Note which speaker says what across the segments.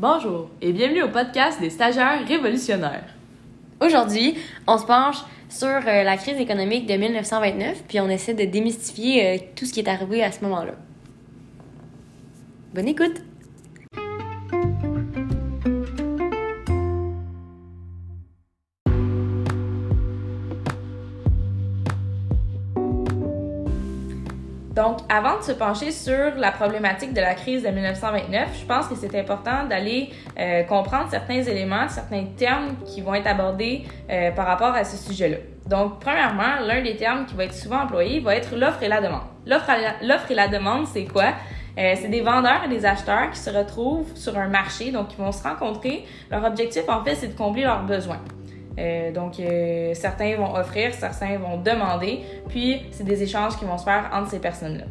Speaker 1: Bonjour et bienvenue au podcast des stagiaires révolutionnaires.
Speaker 2: Aujourd'hui, on se penche sur euh, la crise économique de 1929, puis on essaie de démystifier euh, tout ce qui est arrivé à ce moment-là. Bonne écoute!
Speaker 1: Donc, avant de se pencher sur la problématique de la crise de 1929, je pense que c'est important d'aller euh, comprendre certains éléments, certains termes qui vont être abordés euh, par rapport à ce sujet-là. Donc, premièrement, l'un des termes qui va être souvent employé va être l'offre et la demande. L'offre et la demande, c'est quoi? Euh, c'est des vendeurs et des acheteurs qui se retrouvent sur un marché, donc ils vont se rencontrer. Leur objectif, en fait, c'est de combler leurs besoins. Euh, donc, euh, certains vont offrir, certains vont demander, puis c'est des échanges qui vont se faire entre ces personnes-là.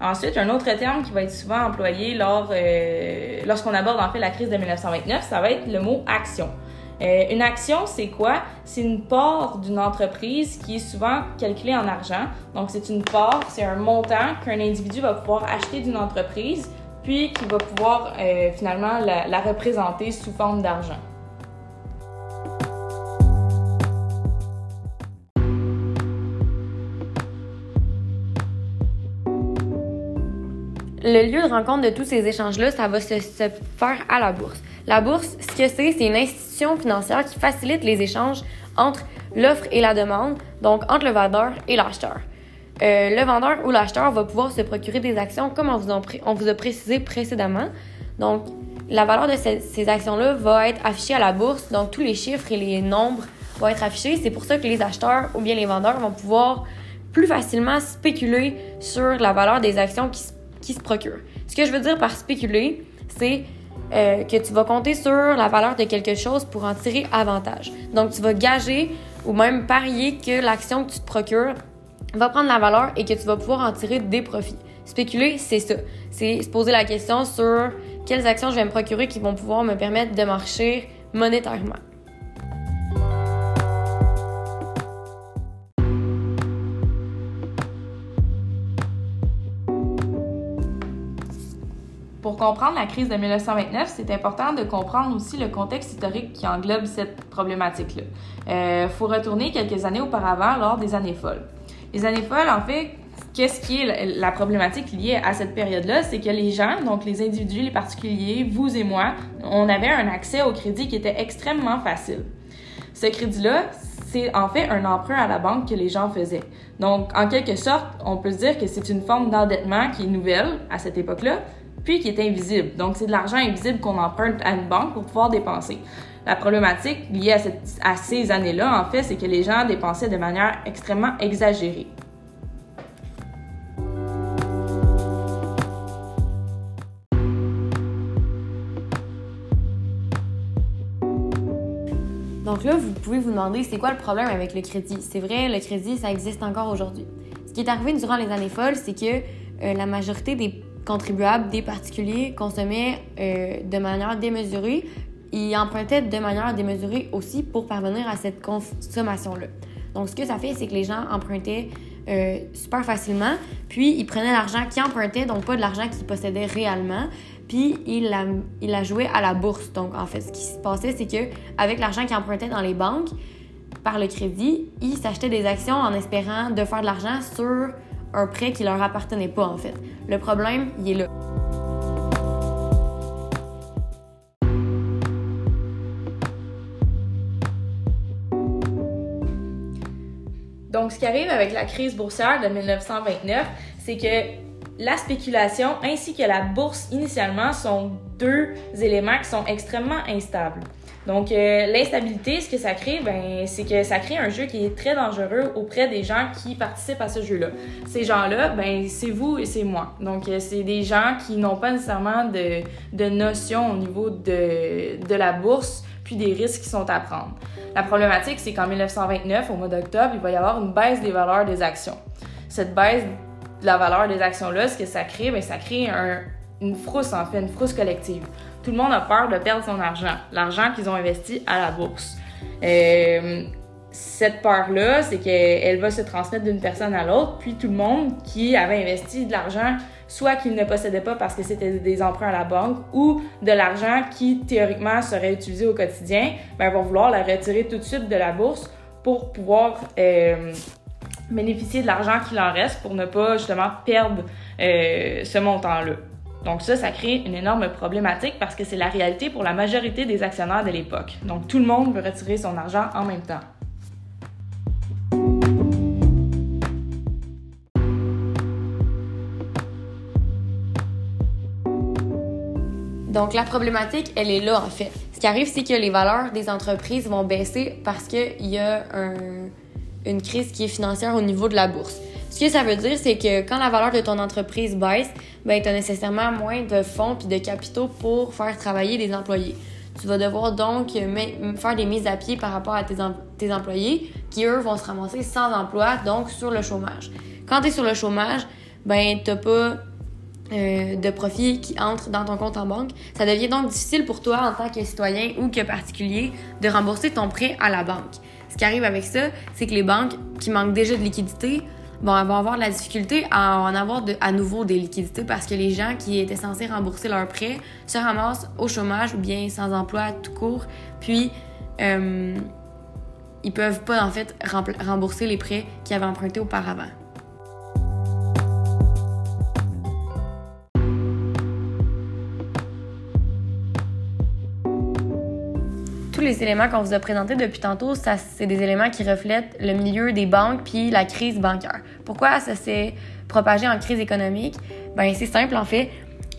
Speaker 1: Ensuite, un autre terme qui va être souvent employé lors, euh, lorsqu'on aborde en fait la crise de 1929, ça va être le mot action. une action, c'est quoi? C'est une part d'une entreprise qui est souvent calculée en argent. Donc, c'est une part, c'est un montant qu'un individu va pouvoir acheter d'une entreprise, puis qui va pouvoir finalement la représenter sous forme d'argent.
Speaker 2: Le lieu de rencontre de tous ces échanges-là, ça va se, faire à la bourse. La bourse, ce que c'est, c'est une institution financière qui facilite les échanges entre l'offre et la demande, donc entre le vendeur et l'acheteur. Euh, le vendeur ou l'acheteur va pouvoir se procurer des actions comme on vous, a, précisé précédemment. Donc, la valeur de ces, ces actions-là va être affichée à la bourse, donc tous les chiffres et les nombres vont être affichés. C'est pour ça que les acheteurs ou bien les vendeurs vont pouvoir plus facilement spéculer sur la valeur des actions qui se qui se procure. Ce que je veux dire par spéculer, c'est euh, que tu vas compter sur la valeur de quelque chose pour en tirer avantage. Donc, tu vas gager ou même parier que l'action que tu te procures va prendre la valeur et que tu vas pouvoir en tirer des profits. Spéculer, c'est ça. C'est se poser la question sur quelles actions je vais me procurer qui vont pouvoir me permettre de marcher monétairement.
Speaker 1: Comprendre la crise de 1929, c'est important de comprendre aussi le contexte historique qui englobe cette problématique-là. Il euh, faut retourner quelques années auparavant, lors des années folles. Les années folles, en fait, qu'est-ce qui est la problématique liée à cette période-là? C'est que les gens, donc les individus, les particuliers, vous et moi, on avait un accès au crédit qui était extrêmement facile. Ce crédit-là, c'est en fait un emprunt à la banque que les gens faisaient. Donc, en quelque sorte, on peut se dire que c'est une forme d'endettement qui est nouvelle à cette époque-là, puis qui est invisible. Donc, c'est de l'argent invisible qu'on emprunte à une banque pour pouvoir dépenser. La problématique liée à, ces années-là, en fait, c'est que les gens dépensaient de manière extrêmement exagérée.
Speaker 2: Donc là, vous pouvez vous demander, c'est quoi le problème avec le crédit? C'est vrai, le crédit, ça existe encore aujourd'hui. Ce qui est arrivé durant les années folles, c'est que euh, la majorité des contribuables des particuliers consommaient euh, de manière démesurée. Ils empruntaient de manière démesurée aussi pour parvenir à cette consommation-là. Donc, ce que ça fait, c'est que les gens empruntaient euh, super facilement, puis ils prenaient l'argent qu'ils empruntaient, donc pas de l'argent qu'ils possédaient réellement, puis ils la, ils la jouaient à la bourse. Donc, en fait, ce qui se passait, c'est que avec l'argent qu'ils empruntaient dans les banques, par le crédit, ils s'achetaient des actions en espérant de faire de l'argent sur un prêt qui leur appartenait pas en fait. Le problème, il est là.
Speaker 1: Donc, ce qui arrive avec la crise boursière de 1929, c'est que la spéculation ainsi que la bourse initialement sont deux éléments qui sont extrêmement instables. Donc, euh, l'instabilité, ce que ça crée, ben, c'est que ça crée un jeu qui est très dangereux auprès des gens qui participent à ce jeu-là. Ces gens-là, ben, c'est vous et c'est moi. Donc, euh, c'est des gens qui n'ont pas nécessairement de, de notion au niveau de, de la bourse puis des risques qui sont à prendre. La problématique, c'est qu'en 1929, au mois d'octobre, il va y avoir une baisse des valeurs des actions. Cette baisse la valeur des actions-là, ce que ça crée, ben, ça crée un, une frousse, en fait, une frousse collective tout le monde a peur de perdre son argent, l'argent qu'ils ont investi à la bourse. Euh, cette peur-là, c'est qu'elle va se transmettre d'une personne à l'autre, puis tout le monde qui avait investi de l'argent soit qu'ils ne possédaient pas parce que c'était des emprunts à la banque, ou de l'argent qui théoriquement serait utilisé au quotidien, ben, vont vouloir la retirer tout de suite de la bourse pour pouvoir euh, bénéficier de l'argent qu'il en reste pour ne pas justement perdre euh, ce montant-là. Donc ça, ça crée une énorme problématique parce que c'est la réalité pour la majorité des actionnaires de l'époque. Donc tout le monde veut retirer son argent en même temps.
Speaker 2: Donc la problématique, elle est là en fait. Ce qui arrive, c'est que les valeurs des entreprises vont baisser parce qu'il y a une crise qui est financière au niveau de la bourse. Ce que ça veut dire, c'est que quand la valeur de ton entreprise baisse, ben, tu as nécessairement moins de fonds puis de capitaux pour faire travailler des employés. Tu vas devoir donc faire des mises à pied par rapport à tes, tes employés qui, eux, vont se ramasser sans emploi, donc sur le chômage. Quand tu es sur le chômage, ben, tu pas euh, de profit qui entre dans ton compte en banque. Ça devient donc difficile pour toi en tant que citoyen ou que particulier de rembourser ton prêt à la banque. Ce qui arrive avec ça, c'est que les banques qui manquent déjà de liquidités vont avoir de la difficulté à en avoir à nouveau des liquidités parce que les gens qui étaient censés rembourser leurs prêts se ramassent au chômage ou bien sans emploi tout court. Puis, euh, ils peuvent pas en fait rembourser les prêts qu'ils avaient empruntés auparavant. Les éléments qu'on vous a présentés depuis tantôt, ça, c'est des éléments qui reflètent le milieu des banques puis la crise bancaire. Pourquoi ça s'est propagé en crise économique? Ben, c'est simple, en fait.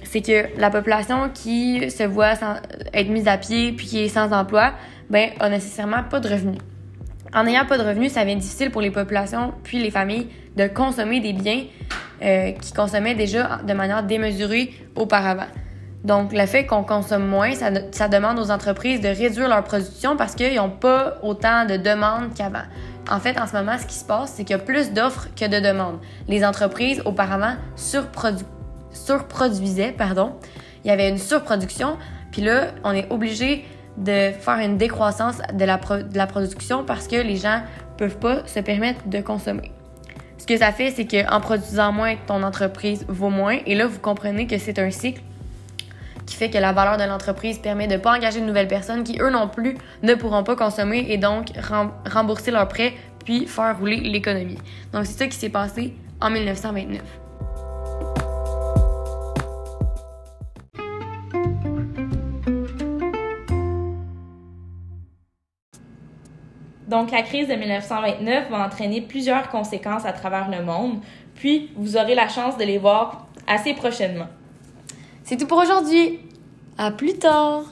Speaker 2: C'est que la population qui se voit être mise à pied puis qui est sans emploi, ben, a nécessairement pas de revenus. En n'ayant pas de revenus, ça devient difficile pour les populations puis les familles de consommer des biens euh, qui consommaient déjà de manière démesurée auparavant. Donc, le fait qu'on consomme moins, ça, demande aux entreprises de réduire leur production parce qu'ils n'ont pas autant de demandes qu'avant. En fait, en ce moment, ce qui se passe, c'est qu'il y a plus d'offres que de demandes. Les entreprises, auparavant, surproduisaient, pardon. Il y avait une surproduction, puis là, on est obligé de faire une décroissance de la, production parce que les gens peuvent pas se permettre de consommer. Ce que ça fait, c'est qu'en produisant moins, ton entreprise vaut moins. Et là, vous comprenez que c'est un cycle qui fait que la valeur de l'entreprise permet de ne pas engager de nouvelles personnes qui, eux non plus, ne pourront pas consommer et donc rembourser leurs prêts puis faire rouler l'économie. Donc, c'est ça qui s'est passé en 1929.
Speaker 1: Donc, la crise de 1929 va entraîner plusieurs conséquences à travers le monde, puis vous aurez la chance de les voir assez prochainement.
Speaker 2: C'est tout pour aujourd'hui. À plus tard.